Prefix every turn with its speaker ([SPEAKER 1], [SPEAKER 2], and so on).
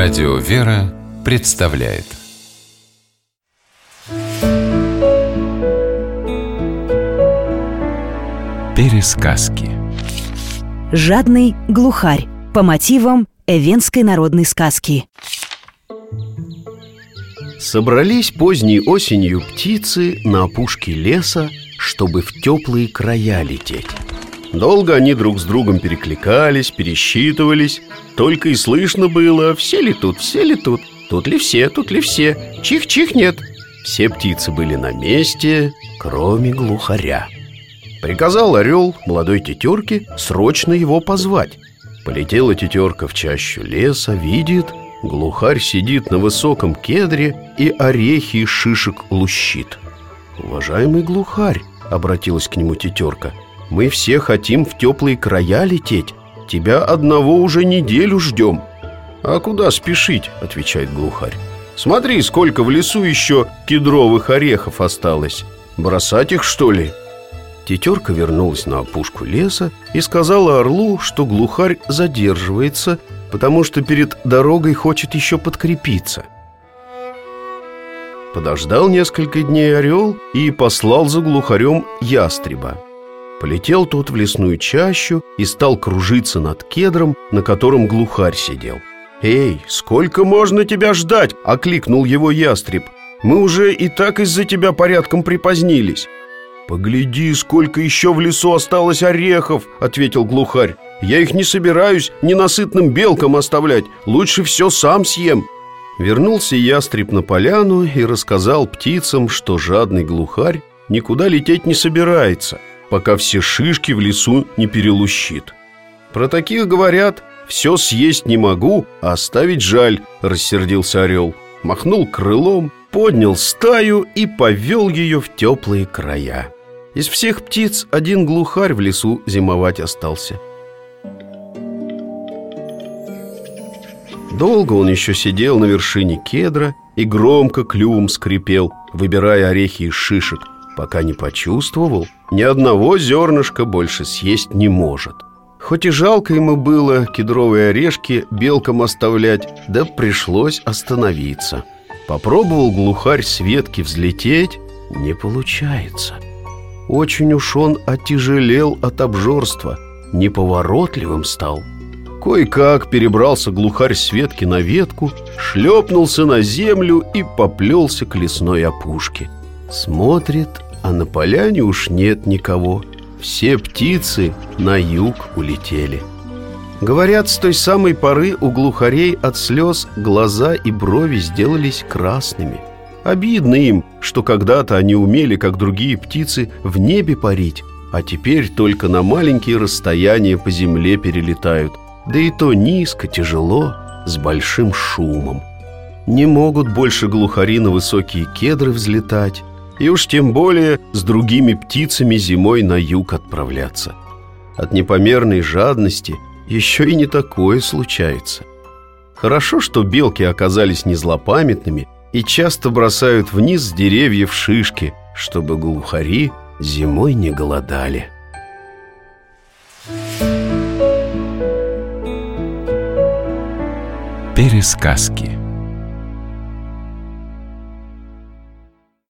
[SPEAKER 1] Радио «Вера» представляет. Пересказки.
[SPEAKER 2] Жадный глухарь. По мотивам эвенской народной сказки.
[SPEAKER 3] Собрались поздней осенью птицы на опушке леса, чтобы в теплые края лететь Долго они друг с другом перекликались, пересчитывались. Только и слышно было, все ли тут, все ли тут? Тут ли все, тут ли все? Чих-чих нет! Все птицы были на месте, кроме глухаря. Приказал орел молодой тетерке срочно его позвать. Полетела тетерка в чащу леса, видит Глухарь сидит на высоком кедре и орехи шишек лущит. «Уважаемый глухарь», — обратилась к нему тетерка — мы все хотим в теплые края лететь Тебя одного уже неделю ждем А куда спешить, отвечает глухарь Смотри, сколько в лесу еще кедровых орехов осталось Бросать их, что ли? Тетерка вернулась на опушку леса и сказала орлу, что глухарь задерживается, потому что перед дорогой хочет еще подкрепиться. Подождал несколько дней орел и послал за глухарем ястреба. Полетел тот в лесную чащу и стал кружиться над кедром, на котором глухарь сидел. «Эй, сколько можно тебя ждать?» — окликнул его ястреб. «Мы уже и так из-за тебя порядком припозднились». «Погляди, сколько еще в лесу осталось орехов!» — ответил глухарь. «Я их не собираюсь ненасытным белкам оставлять. Лучше все сам съем». Вернулся ястреб на поляну и рассказал птицам, что жадный глухарь никуда лететь не собирается — пока все шишки в лесу не перелущит. Про таких говорят «все съесть не могу, а оставить жаль», — рассердился орел. Махнул крылом, поднял стаю и повел ее в теплые края. Из всех птиц один глухарь в лесу зимовать остался. Долго он еще сидел на вершине кедра и громко клювом скрипел, выбирая орехи из шишек – пока не почувствовал, ни одного зернышка больше съесть не может. Хоть и жалко ему было кедровые орешки белкам оставлять, да пришлось остановиться. Попробовал глухарь с ветки взлететь, не получается. Очень уж он отяжелел от обжорства, неповоротливым стал. Кое-как перебрался глухарь с ветки на ветку, шлепнулся на землю и поплелся к лесной опушке. Смотрит, а на поляне уж нет никого. Все птицы на юг улетели. Говорят, с той самой поры у глухарей от слез глаза и брови сделались красными. Обидно им, что когда-то они умели, как другие птицы, в небе парить А теперь только на маленькие расстояния по земле перелетают. Да и то низко, тяжело, с большим шумом. Не могут больше глухари на высокие кедры взлетать и уж тем более с другими птицами зимой на юг отправляться. От непомерной жадности еще и не такое случается. Хорошо, что белки оказались не злопамятными и часто бросают вниз с деревьев шишки, чтобы глухари зимой не голодали.
[SPEAKER 1] Пересказки